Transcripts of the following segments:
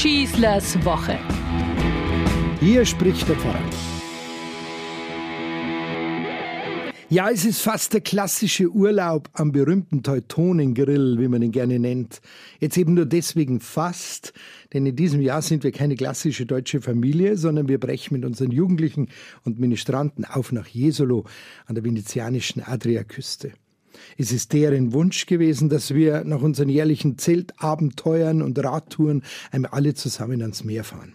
Schießlers Woche. Hier spricht der Pfarrer. Ja, es ist fast der klassische Urlaub am berühmten Teutonengrill, wie man ihn gerne nennt. Jetzt eben nur deswegen fast, denn in diesem Jahr sind wir keine klassische deutsche Familie, sondern wir brechen mit unseren Jugendlichen und Ministranten auf nach Jesolo an der venezianischen Adriaküste. Es ist deren Wunsch gewesen, dass wir nach unseren jährlichen Zeltabenteuern und Radtouren einmal alle zusammen ans Meer fahren.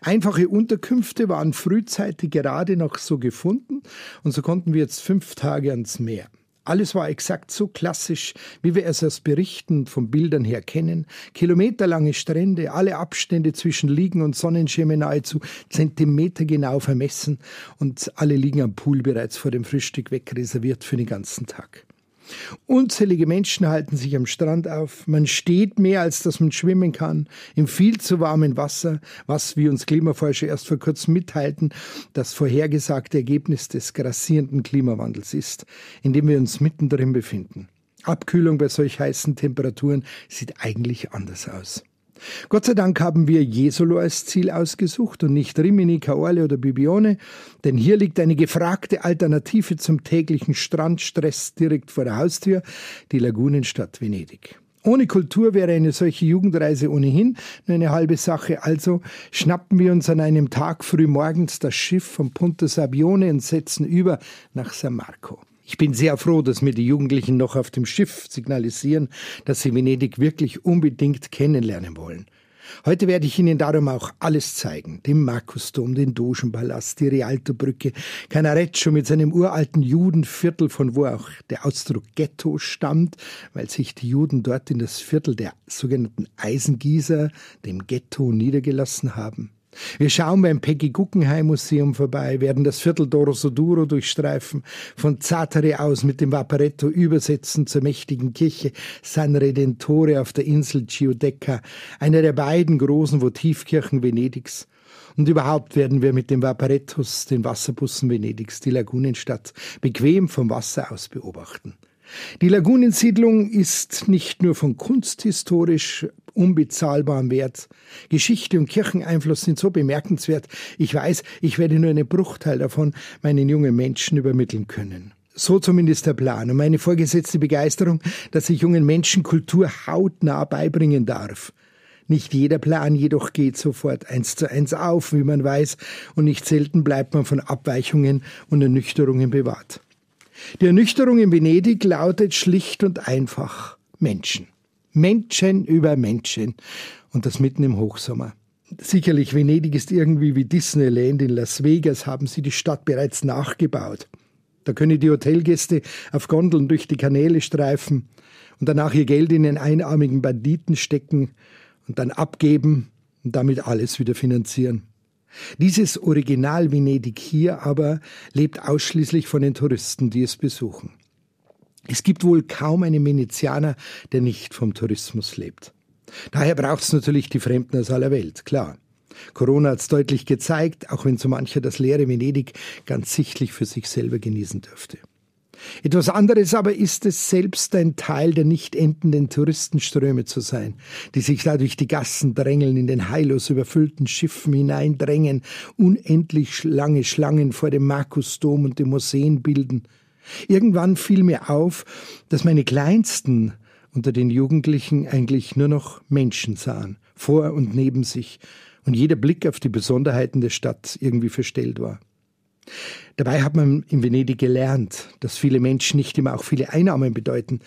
Einfache Unterkünfte waren frühzeitig gerade noch so gefunden und so konnten wir jetzt fünf Tage ans Meer. Alles war exakt so klassisch, wie wir es aus Berichten von Bildern her kennen. Kilometerlange Strände, alle Abstände zwischen Liegen und Sonnenschirme nahezu zentimetergenau vermessen und alle liegen am Pool bereits vor dem Frühstück wegreserviert für den ganzen Tag. Unzählige Menschen halten sich am Strand auf. Man steht mehr, als dass man schwimmen kann, im viel zu warmen Wasser, was, wie uns Klimaforscher erst vor kurzem mitteilten, das vorhergesagte Ergebnis des grassierenden Klimawandels ist, in dem wir uns mittendrin befinden. Abkühlung bei solch heißen Temperaturen sieht eigentlich anders aus. Gott sei Dank haben wir Jesolo als Ziel ausgesucht und nicht Rimini, Caorle oder Bibione, denn hier liegt eine gefragte Alternative zum täglichen Strandstress direkt vor der Haustür, die Lagunenstadt Venedig. Ohne Kultur wäre eine solche Jugendreise ohnehin nur eine halbe Sache. Also schnappen wir uns an einem Tag früh morgens das Schiff von Punta Sabione und setzen über nach San Marco. Ich bin sehr froh, dass mir die Jugendlichen noch auf dem Schiff signalisieren, dass sie Venedig wirklich unbedingt kennenlernen wollen. Heute werde ich Ihnen darum auch alles zeigen. Den Markusdom, den Dogenpalast, die Rialtobrücke, Canareccio mit seinem uralten Judenviertel, von wo auch der Ausdruck Ghetto stammt, weil sich die Juden dort in das Viertel der sogenannten Eisengießer, dem Ghetto, niedergelassen haben. Wir schauen beim Peggy Guggenheim Museum vorbei, werden das Viertel Doroso Duro durchstreifen, von Zatare aus mit dem Vaporetto übersetzen zur mächtigen Kirche San Redentore auf der Insel Giudecca, einer der beiden großen Votivkirchen Venedigs. Und überhaupt werden wir mit dem Vaporettos, den Wasserbussen Venedigs, die Lagunenstadt bequem vom Wasser aus beobachten. Die Lagunensiedlung ist nicht nur von kunsthistorisch unbezahlbarem Wert. Geschichte und Kircheneinfluss sind so bemerkenswert. Ich weiß, ich werde nur einen Bruchteil davon meinen jungen Menschen übermitteln können. So zumindest der Plan und meine vorgesetzte Begeisterung, dass ich jungen Menschen Kultur hautnah beibringen darf. Nicht jeder Plan jedoch geht sofort eins zu eins auf, wie man weiß, und nicht selten bleibt man von Abweichungen und Ernüchterungen bewahrt. Die Ernüchterung in Venedig lautet schlicht und einfach Menschen. Menschen über Menschen. Und das mitten im Hochsommer. Sicherlich, Venedig ist irgendwie wie Disneyland. In Las Vegas haben sie die Stadt bereits nachgebaut. Da können die Hotelgäste auf Gondeln durch die Kanäle streifen und danach ihr Geld in den einarmigen Banditen stecken und dann abgeben und damit alles wieder finanzieren. Dieses Original Venedig hier aber lebt ausschließlich von den Touristen, die es besuchen. Es gibt wohl kaum einen Venezianer, der nicht vom Tourismus lebt. Daher braucht es natürlich die Fremden aus aller Welt, klar. Corona hat es deutlich gezeigt, auch wenn so mancher das leere Venedig ganz sichtlich für sich selber genießen dürfte. Etwas anderes aber ist es, selbst ein Teil der nicht endenden Touristenströme zu sein, die sich da durch die Gassen drängeln, in den heillos überfüllten Schiffen hineindrängen, unendlich lange Schlangen vor dem Markusdom und den Museen bilden. Irgendwann fiel mir auf, dass meine Kleinsten unter den Jugendlichen eigentlich nur noch Menschen sahen, vor und neben sich, und jeder Blick auf die Besonderheiten der Stadt irgendwie verstellt war. Dabei hat man in Venedig gelernt, dass viele Menschen nicht immer auch viele Einnahmen bedeuten.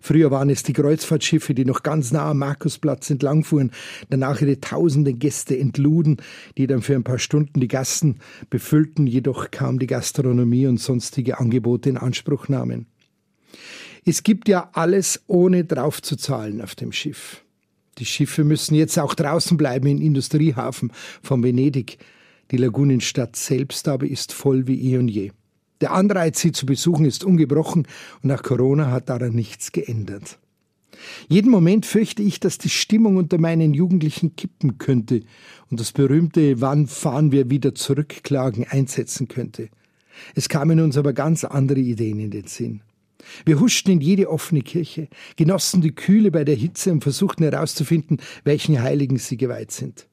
Früher waren es die Kreuzfahrtschiffe, die noch ganz nah am Markusplatz entlangfuhren, danach ihre tausenden Gäste entluden, die dann für ein paar Stunden die Gassen befüllten, jedoch kaum die Gastronomie und sonstige Angebote in Anspruch nahmen. Es gibt ja alles ohne draufzuzahlen auf dem Schiff. Die Schiffe müssen jetzt auch draußen bleiben im Industriehafen von Venedig. Die Lagunenstadt selbst aber ist voll wie eh und je. Der Anreiz, sie zu besuchen, ist ungebrochen und nach Corona hat daran nichts geändert. Jeden Moment fürchte ich, dass die Stimmung unter meinen Jugendlichen kippen könnte und das berühmte Wann fahren wir wieder zurückklagen einsetzen könnte. Es kamen uns aber ganz andere Ideen in den Sinn. Wir huschten in jede offene Kirche, genossen die Kühle bei der Hitze und versuchten herauszufinden, welchen Heiligen sie geweiht sind.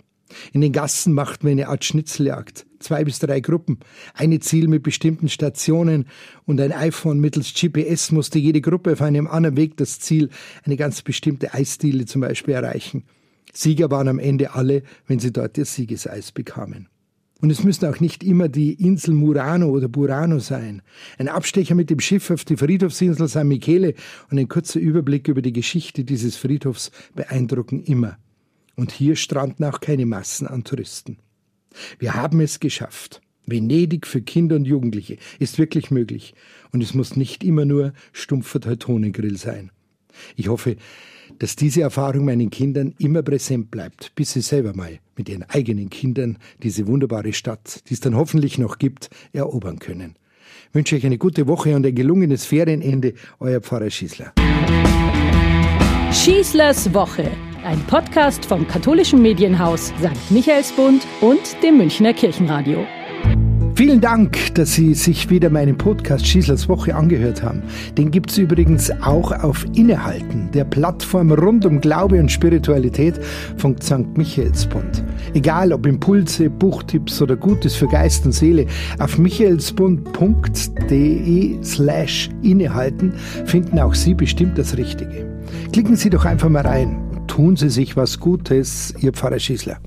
In den Gassen machten wir eine Art Schnitzeljagd. Zwei bis drei Gruppen, eine Ziel mit bestimmten Stationen und ein iPhone mittels GPS musste jede Gruppe auf einem anderen Weg das Ziel, eine ganz bestimmte Eisdiele zum Beispiel, erreichen. Sieger waren am Ende alle, wenn sie dort ihr Siegeseis bekamen. Und es müssen auch nicht immer die Insel Murano oder Burano sein. Ein Abstecher mit dem Schiff auf die Friedhofsinsel San Michele und ein kurzer Überblick über die Geschichte dieses Friedhofs beeindrucken immer. Und hier stranden auch keine Massen an Touristen. Wir haben es geschafft. Venedig für Kinder und Jugendliche ist wirklich möglich. Und es muss nicht immer nur stumpfer Teutonengrill sein. Ich hoffe, dass diese Erfahrung meinen Kindern immer präsent bleibt, bis sie selber mal mit ihren eigenen Kindern diese wunderbare Stadt, die es dann hoffentlich noch gibt, erobern können. Ich wünsche euch eine gute Woche und ein gelungenes Ferienende, euer Pfarrer Schießler. Schießlers Woche, ein Podcast vom katholischen Medienhaus St. Michaelsbund und dem Münchner Kirchenradio. Vielen Dank, dass Sie sich wieder meinen Podcast Schießlers Woche angehört haben. Den gibt es übrigens auch auf Innehalten, der Plattform rund um Glaube und Spiritualität von St. Michaelsbund. Egal ob Impulse, Buchtipps oder Gutes für Geist und Seele, auf michaelsbund.de slash innehalten finden auch Sie bestimmt das Richtige. Klicken Sie doch einfach mal rein. Tun Sie sich was Gutes, Ihr Pfarrer Schießler.